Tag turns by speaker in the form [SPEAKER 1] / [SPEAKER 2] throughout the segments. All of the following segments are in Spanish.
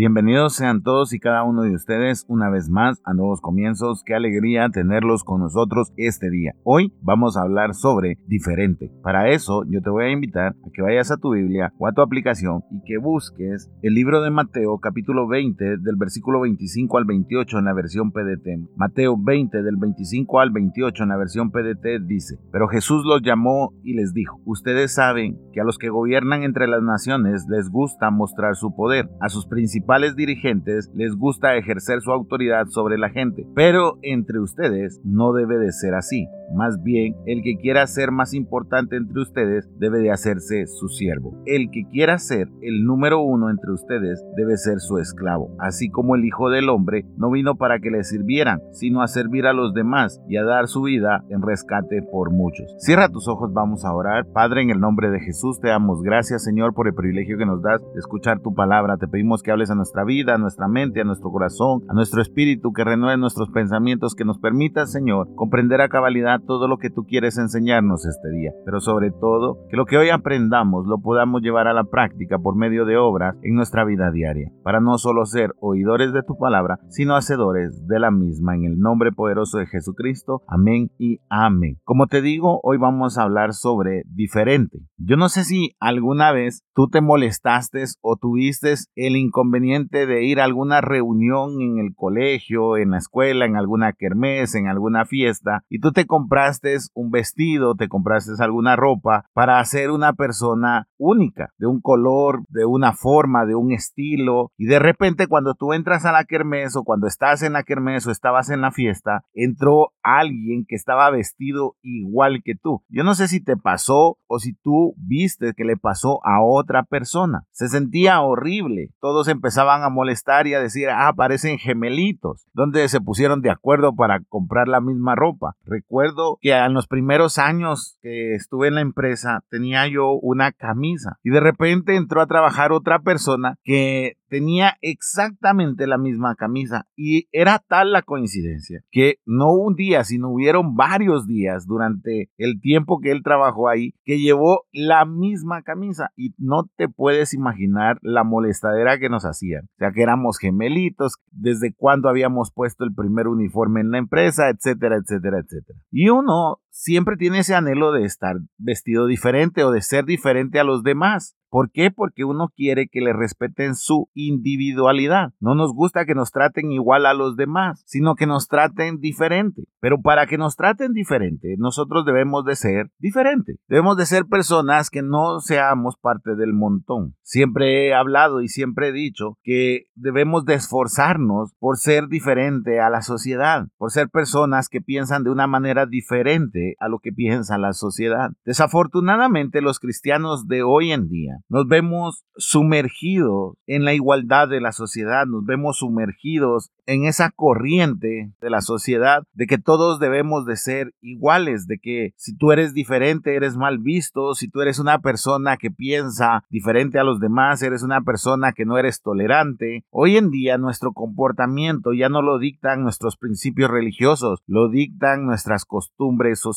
[SPEAKER 1] Bienvenidos sean todos y cada uno de ustedes una vez más a Nuevos Comienzos. Qué alegría tenerlos con nosotros este día. Hoy vamos a hablar sobre diferente. Para eso yo te voy a invitar a que vayas a tu Biblia o a tu aplicación y que busques el libro de Mateo capítulo 20 del versículo 25 al 28 en la versión PDT. Mateo 20 del 25 al 28 en la versión PDT dice, pero Jesús los llamó y les dijo, ustedes saben que a los que gobiernan entre las naciones les gusta mostrar su poder, a sus principales dirigentes les gusta ejercer su autoridad sobre la gente, pero entre ustedes no debe de ser así. Más bien, el que quiera ser más importante entre ustedes debe de hacerse su siervo. El que quiera ser el número uno entre ustedes debe ser su esclavo, así como el Hijo del Hombre no vino para que le sirvieran, sino a servir a los demás y a dar su vida en rescate por muchos. Cierra tus ojos, vamos a orar. Padre, en el nombre de Jesús te damos gracias, Señor, por el privilegio que nos das de escuchar tu palabra. Te pedimos que hables a nuestra vida, a nuestra mente, a nuestro corazón, a nuestro espíritu, que renueve nuestros pensamientos, que nos permita, Señor, comprender a cabalidad todo lo que tú quieres enseñarnos este día, pero sobre todo que lo que hoy aprendamos lo podamos llevar a la práctica por medio de obras en nuestra vida diaria, para no solo ser oidores de tu palabra, sino hacedores de la misma, en el nombre poderoso de Jesucristo. Amén y amén. Como te digo, hoy vamos a hablar sobre diferente. Yo no sé si alguna vez tú te molestaste o tuviste el inconveniente de ir a alguna reunión en el colegio, en la escuela, en alguna kermés, en alguna fiesta, y tú te compraste un vestido, te compraste alguna ropa para hacer una persona única, de un color, de una forma, de un estilo, y de repente cuando tú entras a la kermés o cuando estás en la kermés o estabas en la fiesta, entró alguien que estaba vestido igual que tú. Yo no sé si te pasó o si tú viste que le pasó a otra persona. Se sentía horrible. Todos empezaban a molestar y a decir, ah, parecen gemelitos, donde se pusieron de acuerdo para comprar la misma ropa. Recuerdo que en los primeros años que estuve en la empresa tenía yo una camisa y de repente entró a trabajar otra persona que tenía exactamente la misma camisa y era tal la coincidencia que no un día, sino hubieron varios días durante el tiempo que él trabajó ahí que llevó la misma camisa y no te puedes imaginar la molestadera que nos hacían. O sea que éramos gemelitos, desde cuándo habíamos puesto el primer uniforme en la empresa, etcétera, etcétera, etcétera. Y uno siempre tiene ese anhelo de estar vestido diferente o de ser diferente a los demás. ¿Por qué? Porque uno quiere que le respeten su individualidad. No nos gusta que nos traten igual a los demás, sino que nos traten diferente. Pero para que nos traten diferente, nosotros debemos de ser diferentes. Debemos de ser personas que no seamos parte del montón. Siempre he hablado y siempre he dicho que debemos de esforzarnos por ser diferente a la sociedad, por ser personas que piensan de una manera diferente a lo que piensa la sociedad. Desafortunadamente los cristianos de hoy en día nos vemos sumergidos en la igualdad de la sociedad, nos vemos sumergidos en esa corriente de la sociedad de que todos debemos de ser iguales, de que si tú eres diferente eres mal visto, si tú eres una persona que piensa diferente a los demás, eres una persona que no eres tolerante. Hoy en día nuestro comportamiento ya no lo dictan nuestros principios religiosos, lo dictan nuestras costumbres sociales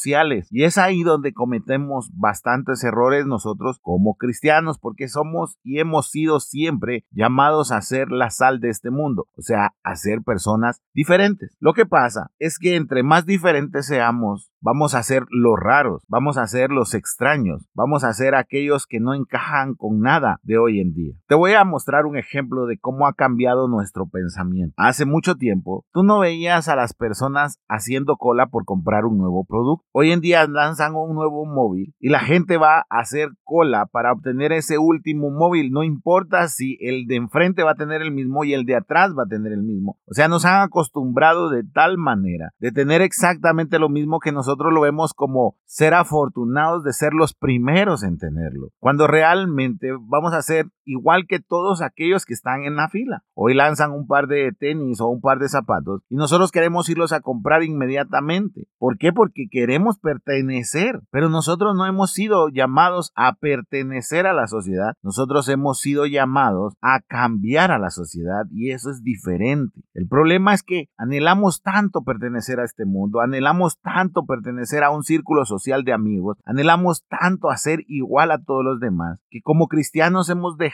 [SPEAKER 1] y es ahí donde cometemos bastantes errores nosotros como cristianos porque somos y hemos sido siempre llamados a ser la sal de este mundo, o sea, a ser personas diferentes. Lo que pasa es que entre más diferentes seamos, vamos a ser los raros, vamos a ser los extraños, vamos a ser aquellos que no encajan con nada de hoy en día. Te voy a mostrar un ejemplo de cómo ha cambiado nuestro pensamiento. Hace mucho tiempo, tú no veías a las personas haciendo cola por comprar un nuevo producto. Hoy en día lanzan un nuevo móvil y la gente va a hacer cola para obtener ese último móvil. No importa si el de enfrente va a tener el mismo y el de atrás va a tener el mismo. O sea, nos han acostumbrado de tal manera de tener exactamente lo mismo que nosotros lo vemos como ser afortunados de ser los primeros en tenerlo, cuando realmente vamos a ser igual que todos aquellos que están en la fila. Hoy lanzan un par de tenis o un par de zapatos y nosotros queremos irlos a comprar inmediatamente. ¿Por qué? Porque queremos pertenecer, pero nosotros no hemos sido llamados a pertenecer a la sociedad, nosotros hemos sido llamados a cambiar a la sociedad y eso es diferente. El problema es que anhelamos tanto pertenecer a este mundo, anhelamos tanto pertenecer a un círculo social de amigos, anhelamos tanto a ser igual a todos los demás, que como cristianos hemos dejado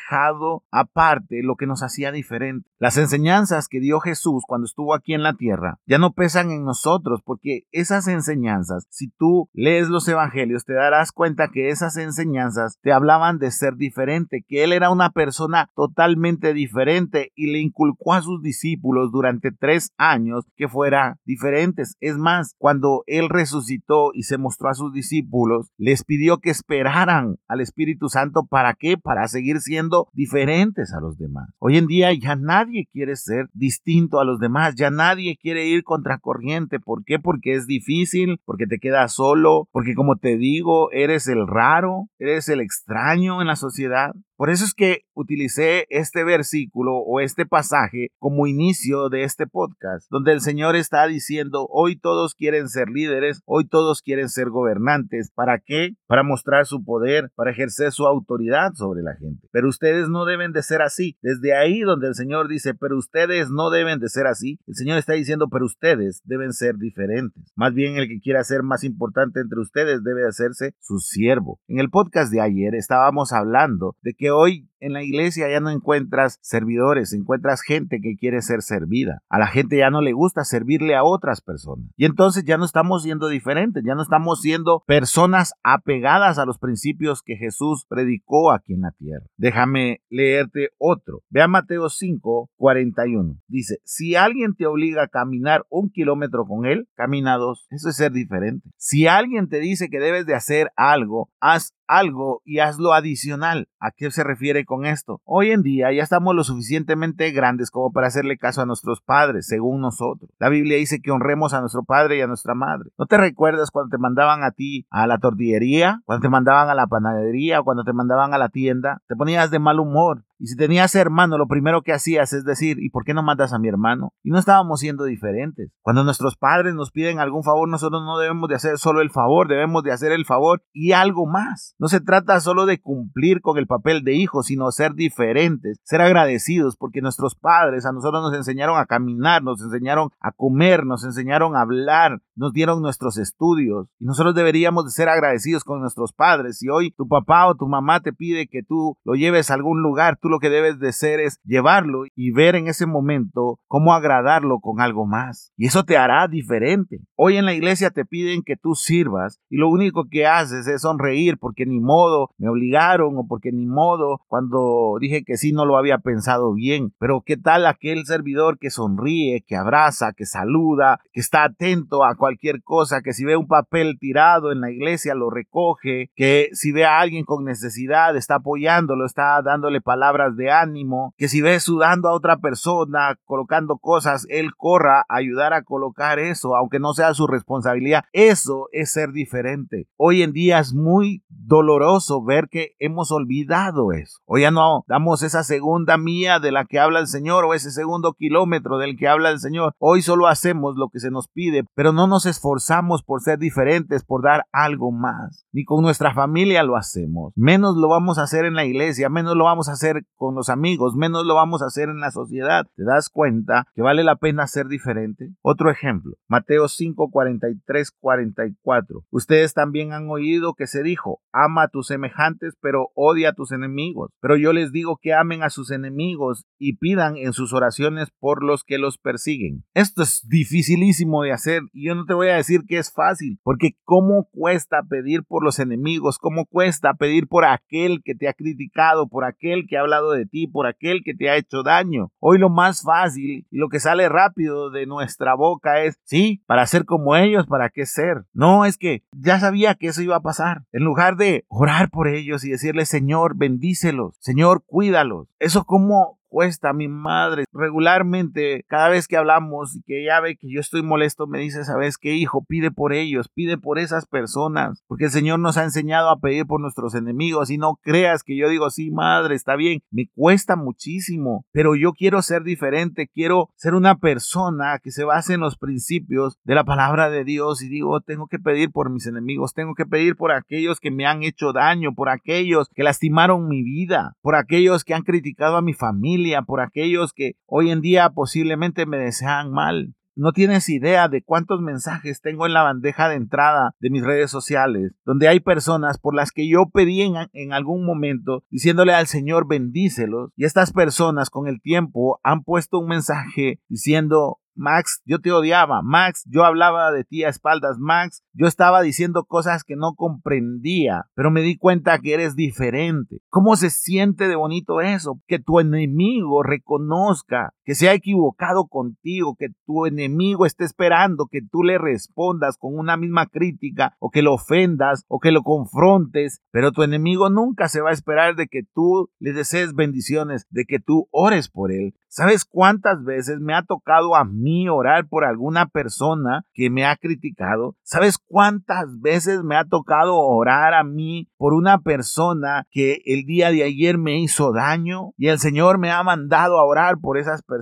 [SPEAKER 1] aparte lo que nos hacía diferente. Las enseñanzas que dio Jesús cuando estuvo aquí en la tierra ya no pesan en nosotros porque esas enseñanzas, si tú lees los evangelios, te darás cuenta que esas enseñanzas te hablaban de ser diferente, que Él era una persona totalmente diferente y le inculcó a sus discípulos durante tres años que fueran diferentes. Es más, cuando Él resucitó y se mostró a sus discípulos, les pidió que esperaran al Espíritu Santo. ¿Para qué? Para seguir siendo diferentes a los demás. Hoy en día ya nadie quiere ser distinto a los demás, ya nadie quiere ir contracorriente. ¿Por qué? Porque es difícil, porque te quedas solo, porque como te digo, eres el raro, eres el extraño en la sociedad. Por eso es que utilicé este versículo o este pasaje como inicio de este podcast, donde el Señor está diciendo, hoy todos quieren ser líderes, hoy todos quieren ser gobernantes. ¿Para qué? Para mostrar su poder, para ejercer su autoridad sobre la gente. Pero ustedes no deben de ser así. Desde ahí donde el Señor dice, pero ustedes no deben de ser así, el Señor está diciendo, pero ustedes deben ser diferentes. Más bien el que quiera ser más importante entre ustedes debe hacerse su siervo. En el podcast de ayer estábamos hablando de que hoy en la iglesia ya no encuentras servidores, encuentras gente que quiere ser servida. A la gente ya no le gusta servirle a otras personas. Y entonces ya no estamos siendo diferentes, ya no estamos siendo personas apegadas a los principios que Jesús predicó aquí en la tierra. Déjame leerte otro. Ve a Mateo 5, 41. Dice, si alguien te obliga a caminar un kilómetro con él, camina dos. Eso es ser diferente. Si alguien te dice que debes de hacer algo, haz algo y hazlo adicional. ¿A qué se refiere con esto? Hoy en día ya estamos lo suficientemente grandes como para hacerle caso a nuestros padres, según nosotros. La Biblia dice que honremos a nuestro padre y a nuestra madre. ¿No te recuerdas cuando te mandaban a ti a la tortillería? Cuando te mandaban a la panadería o cuando te mandaban a la tienda? Te ponías de mal humor y si tenías hermano, lo primero que hacías es decir, ¿y por qué no mandas a mi hermano? Y no estábamos siendo diferentes. Cuando nuestros padres nos piden algún favor, nosotros no debemos de hacer solo el favor, debemos de hacer el favor y algo más. No se trata solo de cumplir con el papel de hijo, sino ser diferentes, ser agradecidos, porque nuestros padres a nosotros nos enseñaron a caminar, nos enseñaron a comer, nos enseñaron a hablar, nos dieron nuestros estudios. Y nosotros deberíamos de ser agradecidos con nuestros padres. Si hoy tu papá o tu mamá te pide que tú lo lleves a algún lugar, tú lo que debes de hacer es llevarlo y ver en ese momento cómo agradarlo con algo más. Y eso te hará diferente. Hoy en la iglesia te piden que tú sirvas y lo único que haces es sonreír porque ni modo me obligaron o porque ni modo cuando dije que sí no lo había pensado bien. Pero ¿qué tal aquel servidor que sonríe, que abraza, que saluda, que está atento a cualquier cosa, que si ve un papel tirado en la iglesia lo recoge, que si ve a alguien con necesidad está apoyándolo, está dándole palabras de ánimo, que si ves sudando a otra persona, colocando cosas, él corra a ayudar a colocar eso, aunque no sea su responsabilidad. Eso es ser diferente. Hoy en día es muy doloroso ver que hemos olvidado eso. Hoy ya no damos esa segunda mía de la que habla el Señor o ese segundo kilómetro del que habla el Señor. Hoy solo hacemos lo que se nos pide, pero no nos esforzamos por ser diferentes, por dar algo más. Ni con nuestra familia lo hacemos. Menos lo vamos a hacer en la iglesia, menos lo vamos a hacer con los amigos, menos lo vamos a hacer en la sociedad. ¿Te das cuenta que vale la pena ser diferente? Otro ejemplo, Mateo 5, 43, 44. Ustedes también han oído que se dijo, ama a tus semejantes, pero odia a tus enemigos. Pero yo les digo que amen a sus enemigos y pidan en sus oraciones por los que los persiguen. Esto es dificilísimo de hacer y yo no te voy a decir que es fácil, porque cómo cuesta pedir por los enemigos, cómo cuesta pedir por aquel que te ha criticado, por aquel que ha hablado de ti, por aquel que te ha hecho daño. Hoy lo más fácil y lo que sale rápido de nuestra boca es, sí, para ser como ellos, ¿para qué ser? No, es que ya sabía que eso iba a pasar. En lugar de orar por ellos y decirles, Señor, bendícelos, Señor, cuídalos. Eso como cuesta, mi madre. Regularmente, cada vez que hablamos y que ella ve que yo estoy molesto, me dice, ¿sabes qué, hijo? Pide por ellos, pide por esas personas, porque el Señor nos ha enseñado a pedir por nuestros enemigos y no creas que yo digo, sí, madre, está bien, me cuesta muchísimo, pero yo quiero ser diferente, quiero ser una persona que se base en los principios de la palabra de Dios y digo, tengo que pedir por mis enemigos, tengo que pedir por aquellos que me han hecho daño, por aquellos que lastimaron mi vida, por aquellos que han criticado a mi familia, por aquellos que hoy en día posiblemente me desean mal. No tienes idea de cuántos mensajes tengo en la bandeja de entrada de mis redes sociales, donde hay personas por las que yo pedí en, algún momento diciéndole al Señor bendícelos, y estas personas con el tiempo han puesto un mensaje diciendo Max, yo te odiaba. Max, yo hablaba de ti a espaldas. Max, yo estaba diciendo cosas que no comprendía, pero me di cuenta que eres diferente. ¿Cómo se siente de bonito eso? Que tu enemigo reconozca que se ha equivocado contigo, que tu enemigo esté esperando que tú le respondas con una misma crítica o que lo ofendas o que lo confrontes, pero tu enemigo nunca se va a esperar de que tú le desees bendiciones, de que tú ores por él. ¿Sabes cuántas veces me ha tocado a mí orar por alguna persona que me ha criticado? ¿Sabes cuántas veces me ha tocado orar a mí por una persona que el día de ayer me hizo daño? Y el Señor me ha mandado a orar por esas personas.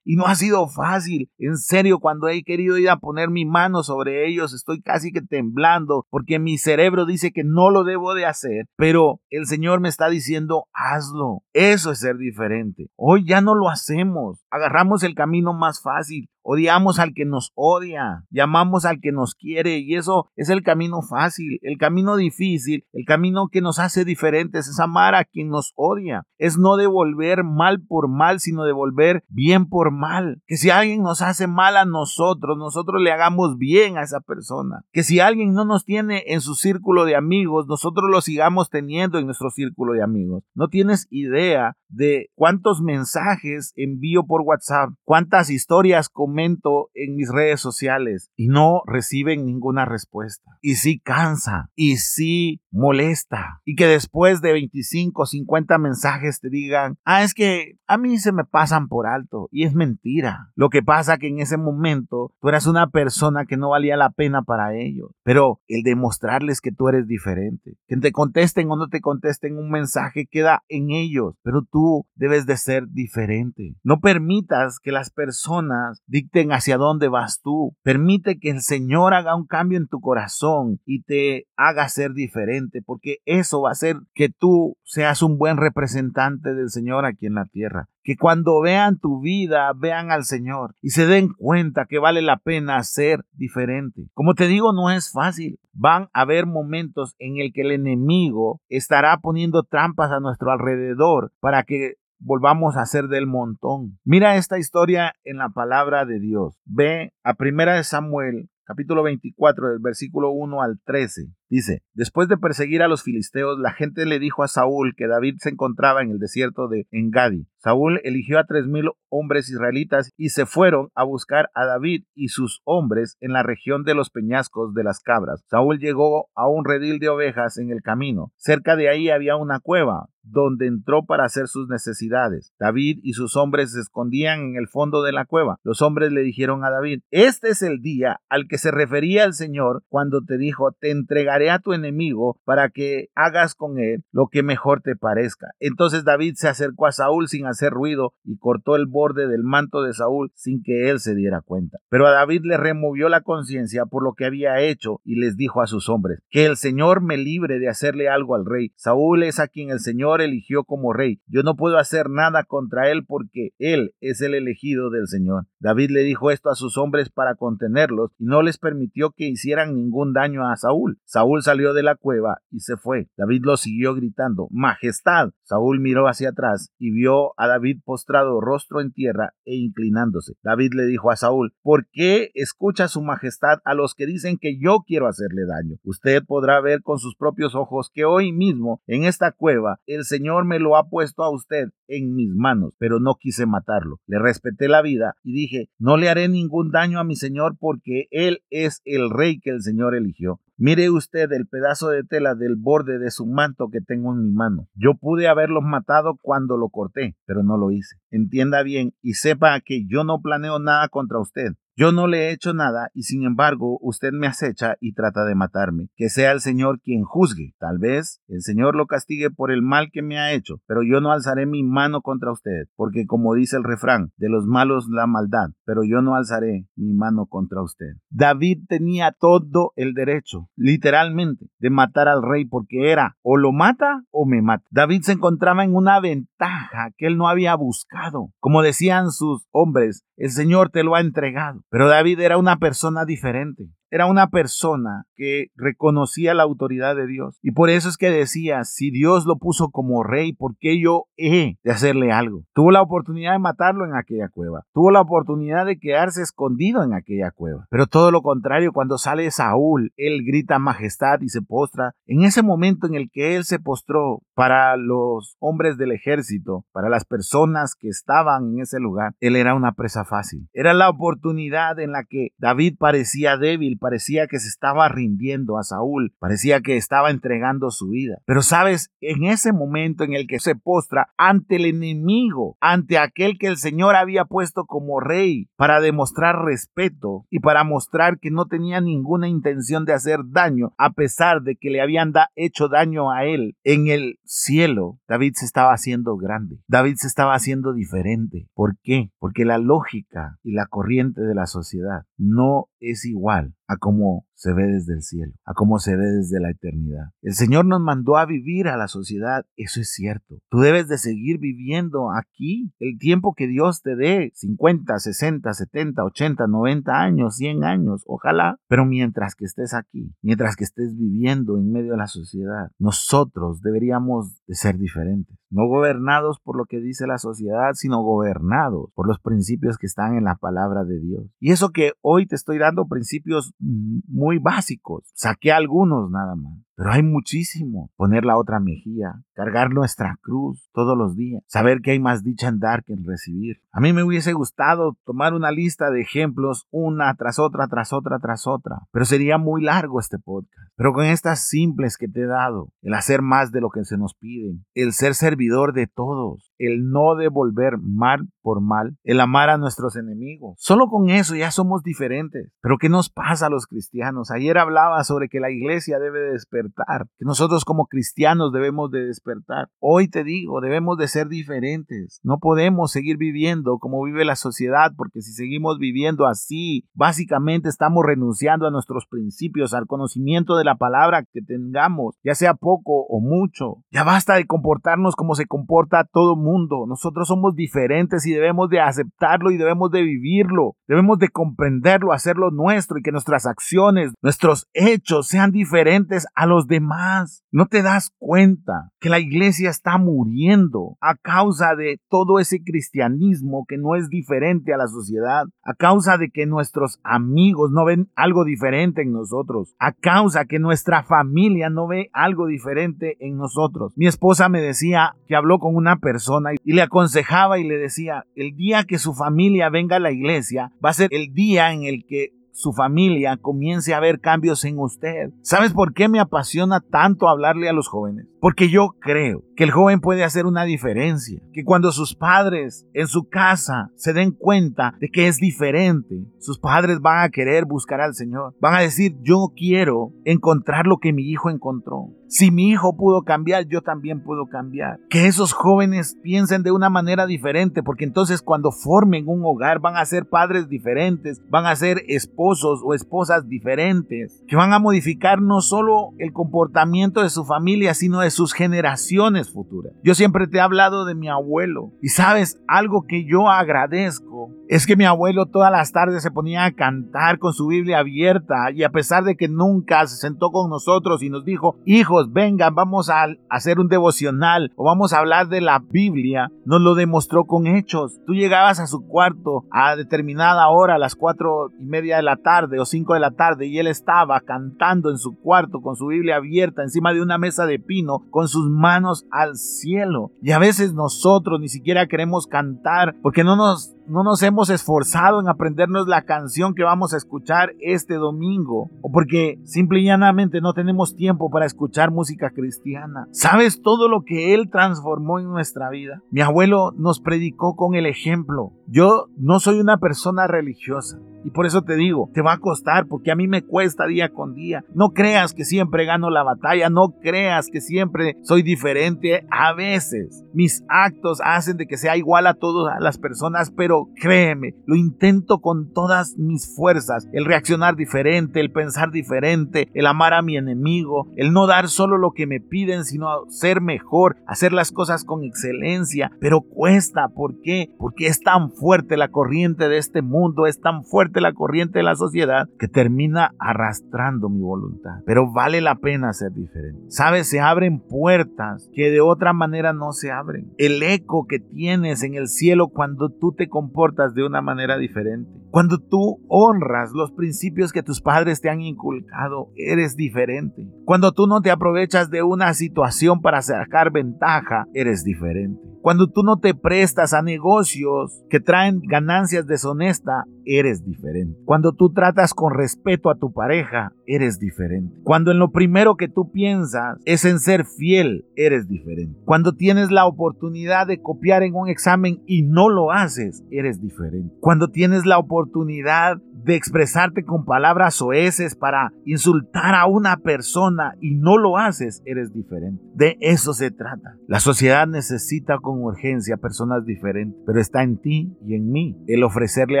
[SPEAKER 1] Y no ha sido fácil. En serio, cuando he querido ir a poner mi mano sobre ellos, estoy casi que temblando porque mi cerebro dice que no lo debo de hacer. Pero el Señor me está diciendo, hazlo. Eso es ser diferente. Hoy ya no lo hacemos. Agarramos el camino más fácil. Odiamos al que nos odia, llamamos al que nos quiere y eso es el camino fácil, el camino difícil, el camino que nos hace diferentes, es amar a quien nos odia, es no devolver mal por mal, sino devolver bien por mal. Que si alguien nos hace mal a nosotros, nosotros le hagamos bien a esa persona. Que si alguien no nos tiene en su círculo de amigos, nosotros lo sigamos teniendo en nuestro círculo de amigos. No tienes idea de cuántos mensajes envío por WhatsApp, cuántas historias comento en mis redes sociales y no reciben ninguna respuesta. Y sí cansa, y sí molesta. Y que después de 25, 50 mensajes te digan, ah, es que a mí se me pasan por alto. Y es mentira. Lo que pasa que en ese momento tú eras una persona que no valía la pena para ellos. Pero el demostrarles que tú eres diferente, que te contesten o no te contesten un mensaje queda en ellos. Pero tú debes de ser diferente. No permitas que las personas hacia dónde vas tú. Permite que el Señor haga un cambio en tu corazón y te haga ser diferente, porque eso va a hacer que tú seas un buen representante del Señor aquí en la tierra que cuando vean tu vida, vean al Señor y se den cuenta que vale la pena ser diferente. Como te digo, no es fácil. Van a haber momentos en el que el enemigo estará poniendo trampas a nuestro alrededor para que volvamos a ser del montón. Mira esta historia en la palabra de Dios. Ve a Primera de Samuel, capítulo 24, del versículo 1 al 13. Dice, después de perseguir a los filisteos, la gente le dijo a Saúl que David se encontraba en el desierto de Engadi. Saúl eligió a tres mil hombres israelitas y se fueron a buscar a David y sus hombres en la región de los peñascos de las cabras. Saúl llegó a un redil de ovejas en el camino. Cerca de ahí había una cueva donde entró para hacer sus necesidades. David y sus hombres se escondían en el fondo de la cueva. Los hombres le dijeron a David, este es el día al que se refería el Señor cuando te dijo, te entregaré a tu enemigo para que hagas con él lo que mejor te parezca. Entonces David se acercó a Saúl sin hacer ruido y cortó el borde del manto de Saúl sin que él se diera cuenta. Pero a David le removió la conciencia por lo que había hecho y les dijo a sus hombres, que el Señor me libre de hacerle algo al rey. Saúl es a quien el Señor eligió como rey. Yo no puedo hacer nada contra él porque él es el elegido del Señor. David le dijo esto a sus hombres para contenerlos y no les permitió que hicieran ningún daño a. Saúl salió de la cueva y se fue. David lo siguió gritando, Majestad. Saúl miró hacia atrás y vio a David postrado rostro en tierra e inclinándose. David le dijo a Saúl, ¿por qué escucha su majestad a los que dicen que yo quiero hacerle daño? Usted podrá ver con sus propios ojos que hoy mismo en esta cueva el Señor me lo ha puesto a usted en mis manos, pero no quise matarlo. Le respeté la vida y dije, no le haré ningún daño a mi Señor porque Él es el rey que el Señor eligió. Mire usted el pedazo de tela del borde de su manto que tengo en mi mano. Yo pude haberlos matado cuando lo corté, pero no lo hice. Entienda bien y sepa que yo no planeo nada contra usted. Yo no le he hecho nada y sin embargo usted me acecha y trata de matarme. Que sea el Señor quien juzgue. Tal vez el Señor lo castigue por el mal que me ha hecho, pero yo no alzaré mi mano contra usted, porque como dice el refrán, de los malos la maldad, pero yo no alzaré mi mano contra usted. David tenía todo el derecho, literalmente, de matar al rey porque era o lo mata o me mata. David se encontraba en una ventaja que él no había buscado. Como decían sus hombres, el Señor te lo ha entregado. Pero David era una persona diferente. Era una persona que reconocía la autoridad de Dios. Y por eso es que decía, si Dios lo puso como rey, ¿por qué yo he de hacerle algo? Tuvo la oportunidad de matarlo en aquella cueva. Tuvo la oportunidad de quedarse escondido en aquella cueva. Pero todo lo contrario, cuando sale Saúl, él grita majestad y se postra. En ese momento en el que él se postró para los hombres del ejército, para las personas que estaban en ese lugar, él era una presa fácil. Era la oportunidad en la que David parecía débil, parecía que se estaba rindiendo a Saúl, parecía que estaba entregando su vida. Pero sabes, en ese momento en el que se postra ante el enemigo, ante aquel que el Señor había puesto como rey para demostrar respeto y para mostrar que no tenía ninguna intención de hacer daño, a pesar de que le habían hecho daño a él en el cielo, David se estaba haciendo grande. David se estaba haciendo diferente. ¿Por qué? Porque la lógica y la corriente de la sociedad no es igual a cómo se ve desde el cielo, a cómo se ve desde la eternidad. El Señor nos mandó a vivir a la sociedad, eso es cierto. Tú debes de seguir viviendo aquí el tiempo que Dios te dé, 50, 60, 70, 80, 90 años, 100 años, ojalá, pero mientras que estés aquí, mientras que estés viviendo en medio de la sociedad, nosotros deberíamos de ser diferentes, no gobernados por lo que dice la sociedad, sino gobernados por los principios que están en la palabra de Dios. Y eso que hoy te estoy dando principios muy básicos. Saqué algunos nada más. Pero hay muchísimo. Poner la otra mejilla, cargar nuestra cruz todos los días, saber que hay más dicha en dar que en recibir. A mí me hubiese gustado tomar una lista de ejemplos, una tras otra, tras otra, tras otra, pero sería muy largo este podcast. Pero con estas simples que te he dado, el hacer más de lo que se nos pide, el ser servidor de todos, el no devolver mal por mal, el amar a nuestros enemigos. Solo con eso ya somos diferentes. Pero ¿qué nos pasa a los cristianos? Ayer hablaba sobre que la iglesia debe despertar que nosotros como cristianos debemos de despertar. Hoy te digo, debemos de ser diferentes. No podemos seguir viviendo como vive la sociedad, porque si seguimos viviendo así, básicamente estamos renunciando a nuestros principios, al conocimiento de la palabra que tengamos, ya sea poco o mucho. Ya basta de comportarnos como se comporta todo mundo. Nosotros somos diferentes y debemos de aceptarlo y debemos de vivirlo. Debemos de comprenderlo, hacerlo nuestro y que nuestras acciones, nuestros hechos sean diferentes a los los demás. No te das cuenta que la iglesia está muriendo a causa de todo ese cristianismo que no es diferente a la sociedad, a causa de que nuestros amigos no ven algo diferente en nosotros, a causa que nuestra familia no ve algo diferente en nosotros. Mi esposa me decía que habló con una persona y le aconsejaba y le decía, el día que su familia venga a la iglesia va a ser el día en el que su familia comience a ver cambios en usted. ¿Sabes por qué me apasiona tanto hablarle a los jóvenes? Porque yo creo que el joven puede hacer una diferencia, que cuando sus padres en su casa se den cuenta de que es diferente, sus padres van a querer buscar al Señor. Van a decir, yo quiero encontrar lo que mi hijo encontró. Si mi hijo pudo cambiar, yo también puedo cambiar. Que esos jóvenes piensen de una manera diferente, porque entonces cuando formen un hogar van a ser padres diferentes, van a ser esposos o esposas diferentes, que van a modificar no solo el comportamiento de su familia, sino de sus generaciones futuras. Yo siempre te he hablado de mi abuelo y sabes, algo que yo agradezco es que mi abuelo todas las tardes se ponía a cantar con su Biblia abierta y a pesar de que nunca se sentó con nosotros y nos dijo, hijos, vengan, vamos a hacer un devocional o vamos a hablar de la Biblia, nos lo demostró con hechos. Tú llegabas a su cuarto a determinada hora, a las cuatro y media de la tarde o cinco de la tarde y él estaba cantando en su cuarto con su Biblia abierta encima de una mesa de pino con sus manos al cielo. Y a veces nosotros ni siquiera queremos cantar porque no nos no nos hemos esforzado en aprendernos la canción que vamos a escuchar este domingo o porque simple y llanamente no tenemos tiempo para escuchar música cristiana. ¿Sabes todo lo que Él transformó en nuestra vida? Mi abuelo nos predicó con el ejemplo. Yo no soy una persona religiosa. Y por eso te digo, te va a costar porque a mí me cuesta día con día. No creas que siempre gano la batalla, no creas que siempre soy diferente. A veces mis actos hacen de que sea igual a todas las personas, pero créeme, lo intento con todas mis fuerzas. El reaccionar diferente, el pensar diferente, el amar a mi enemigo, el no dar solo lo que me piden, sino ser mejor, hacer las cosas con excelencia. Pero cuesta, ¿por qué? Porque es tan fuerte la corriente de este mundo, es tan fuerte la corriente de la sociedad que termina arrastrando mi voluntad. Pero vale la pena ser diferente. Sabes, se abren puertas que de otra manera no se abren. El eco que tienes en el cielo cuando tú te comportas de una manera diferente. Cuando tú honras los principios que tus padres te han inculcado, eres diferente. Cuando tú no te aprovechas de una situación para sacar ventaja, eres diferente. Cuando tú no te prestas a negocios que traen ganancias deshonestas, eres diferente. Cuando tú tratas con respeto a tu pareja, eres diferente. Cuando en lo primero que tú piensas es en ser fiel, eres diferente. Cuando tienes la oportunidad de copiar en un examen y no lo haces, eres diferente. Cuando tienes la oportunidad de expresarte con palabras oeces para insultar a una persona y no lo haces, eres diferente. De eso se trata. La sociedad necesita con urgencia personas diferentes, pero está en ti y en mí el ofrecerle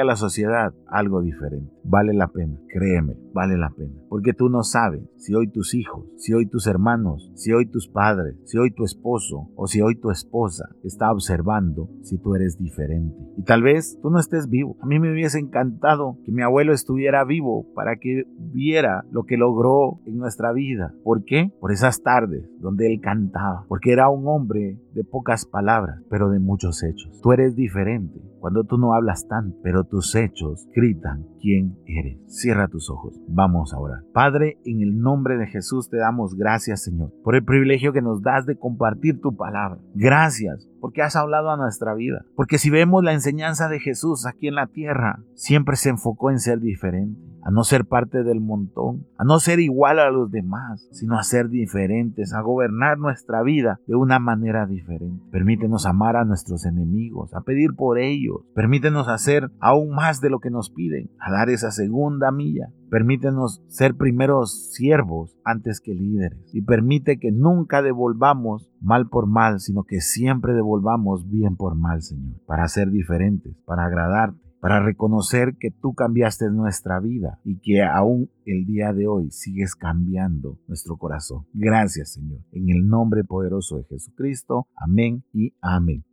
[SPEAKER 1] a la sociedad algo diferente. Vale la pena, créeme, vale la pena. Porque tú no sabes si hoy tus hijos, si hoy tus hermanos, si hoy tus padres, si hoy tu esposo o si hoy tu esposa está observando si tú eres diferente. Y tal vez tú no estés vivo. A mí me hubiese encantado que mi abuelo estuviera vivo para que viera lo que logró en nuestra vida. ¿Por qué? Por esas tardes donde él cantaba. Porque era un hombre de pocas palabras, pero de muchos hechos. Tú eres diferente cuando tú no hablas tanto, pero tus hechos gritan quién eres. Cierra tus ojos. Vamos a orar. Padre, en el nombre de Jesús te damos gracias, Señor, por el privilegio que nos das de compartir tu palabra. Gracias porque has hablado a nuestra vida. Porque si vemos la enseñanza de Jesús aquí en la tierra, siempre se enfocó en ser diferente, a no ser parte del montón, a no ser igual a los demás, sino a ser diferentes, a gobernar nuestra vida de una manera diferente. Permítenos amar a nuestros enemigos, a pedir por ellos. Permítenos hacer aún más de lo que nos piden, a dar esa segunda milla. Permítenos ser primeros siervos antes que líderes. Y permite que nunca devolvamos mal por mal, sino que siempre devolvamos bien por mal, Señor, para ser diferentes, para agradarte para reconocer que tú cambiaste nuestra vida y que aún el día de hoy sigues cambiando nuestro corazón. Gracias, Señor. En el nombre poderoso de Jesucristo. Amén y amén.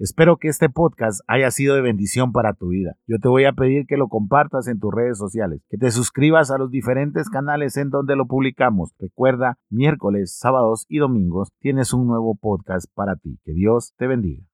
[SPEAKER 1] Espero que este podcast haya sido de bendición para tu vida. Yo te voy a pedir que lo compartas en tus redes sociales, que te suscribas a los diferentes canales en donde lo publicamos. Recuerda, miércoles, sábados y domingos tienes un nuevo podcast para ti. Que Dios te bendiga.